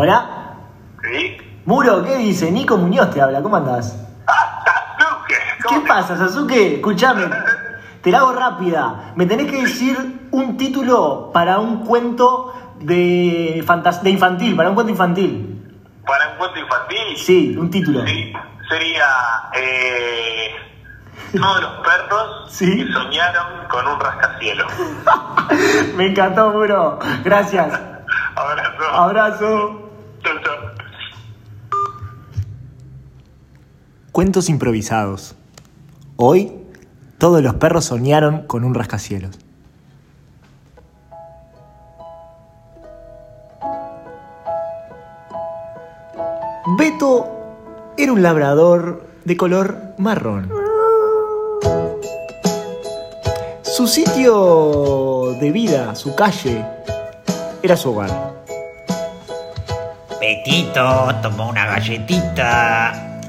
Hola. ¿Sí? Muro, ¿qué dice? Nico Muñoz te habla, ¿cómo andás? Ah, Sasuke. ¿Qué ¿cómo te- pasa, Sasuke? Escuchame, te la hago rápida. Me tenés que decir un título para un cuento de, fantas- de infantil, para un cuento infantil. Para un cuento infantil. Sí, un título. Sí, sería eh, todos los perros Sí. que soñaron con un rascacielos. Me encantó, Muro. Gracias. Abrazo. Abrazo. Cuentos improvisados. Hoy, todos los perros soñaron con un rascacielos. Beto era un labrador de color marrón. Su sitio de vida, su calle, era su hogar. Toma una galletita.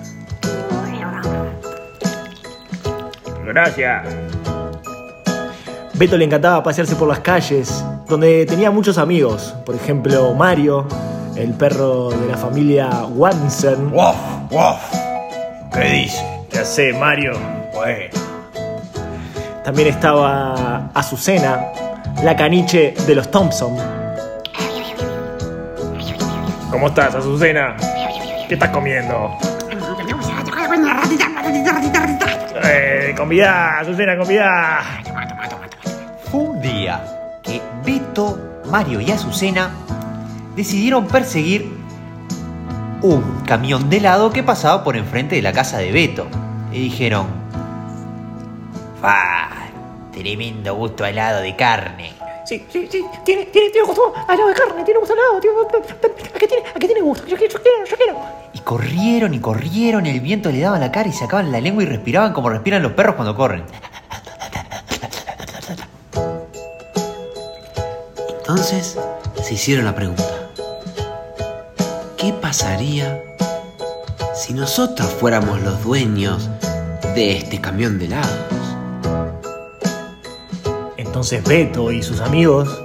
Gracias. Beto le encantaba pasearse por las calles, donde tenía muchos amigos. Por ejemplo, Mario, el perro de la familia Watson. Wof, wof. ¿Qué dice? Ya sé, Mario. Bueno, También estaba Azucena, la caniche de los Thompson. ¿Cómo estás, Azucena? ¿Qué estás comiendo? Eh, convidá, Azucena, convidá. fue un día que Beto, Mario y Azucena decidieron perseguir un camión de helado que pasaba por enfrente de la casa de Beto. Y dijeron: ¡Fa! Tremendo gusto a helado de carne. Sí, sí, sí, tiene, tiene, tiene gusto al lado de carne, tiene gusto al lado, tiene, ¿a qué tiene, a qué tiene gusto? Yo quiero, yo quiero, yo quiero. Y corrieron y corrieron, el viento le daba la cara y sacaban la lengua y respiraban como respiran los perros cuando corren. Entonces se hicieron la pregunta, ¿qué pasaría si nosotros fuéramos los dueños de este camión de helados? Entonces Beto y sus amigos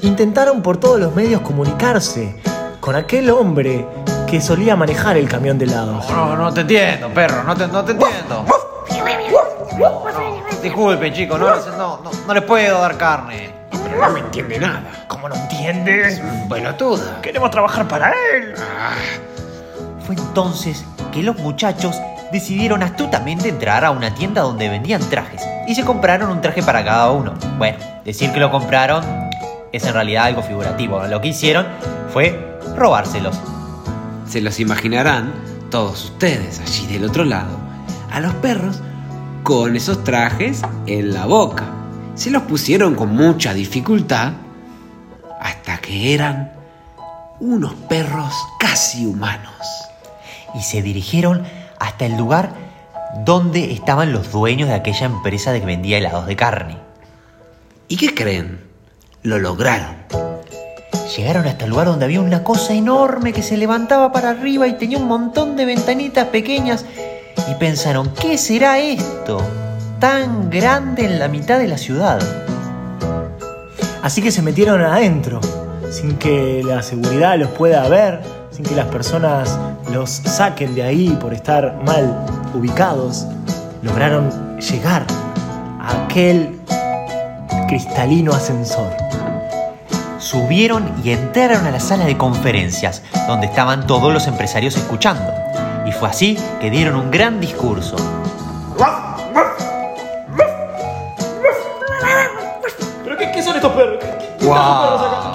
intentaron por todos los medios comunicarse con aquel hombre que solía manejar el camión de helados. No, no te entiendo, perro, no te, no te entiendo. No, no, disculpen, chicos, no, no, no, no les puedo dar carne. Pero no me entiende nada. ¿Cómo no entiendes? Pelotuda. Queremos trabajar para él. Fue entonces que los muchachos decidieron astutamente entrar a una tienda donde vendían trajes y se compraron un traje para cada uno. Bueno, decir que lo compraron es en realidad algo figurativo. Lo que hicieron fue robárselos. Se los imaginarán todos ustedes allí del otro lado, a los perros con esos trajes en la boca. Se los pusieron con mucha dificultad hasta que eran unos perros casi humanos. y se dirigieron hasta el lugar donde estaban los dueños de aquella empresa de que vendía helados de carne. ¿Y qué creen? Lo lograron. Llegaron hasta el lugar donde había una cosa enorme que se levantaba para arriba y tenía un montón de ventanitas pequeñas y pensaron, ¿qué será esto? Tan grande en la mitad de la ciudad. Así que se metieron adentro, sin que la seguridad los pueda ver, sin que las personas los saquen de ahí por estar mal ubicados. Lograron llegar a aquel cristalino ascensor. Subieron y entraron a la sala de conferencias, donde estaban todos los empresarios escuchando. Y fue así que dieron un gran discurso. ¿Pero qué, son estos perros? ¿Quién Guau. trajo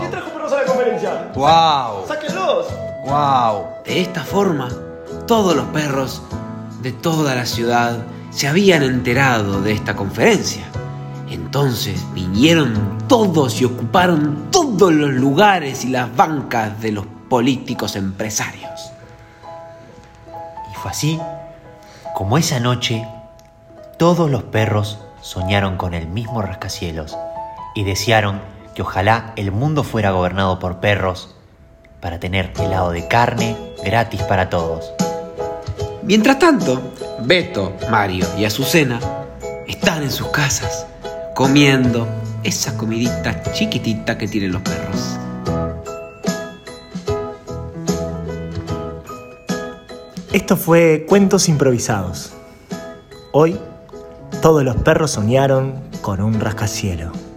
¡Wow! ¡Sáquenlos! ¡Wow! De esta forma, todos los perros de toda la ciudad se habían enterado de esta conferencia. Entonces vinieron todos y ocuparon todos los lugares y las bancas de los políticos empresarios. Y fue así como esa noche todos los perros soñaron con el mismo rascacielos y desearon que ojalá el mundo fuera gobernado por perros para tener helado de carne gratis para todos. Mientras tanto, Beto, Mario y Azucena están en sus casas comiendo esa comidita chiquitita que tienen los perros. Esto fue Cuentos Improvisados. Hoy, todos los perros soñaron con un rascacielos.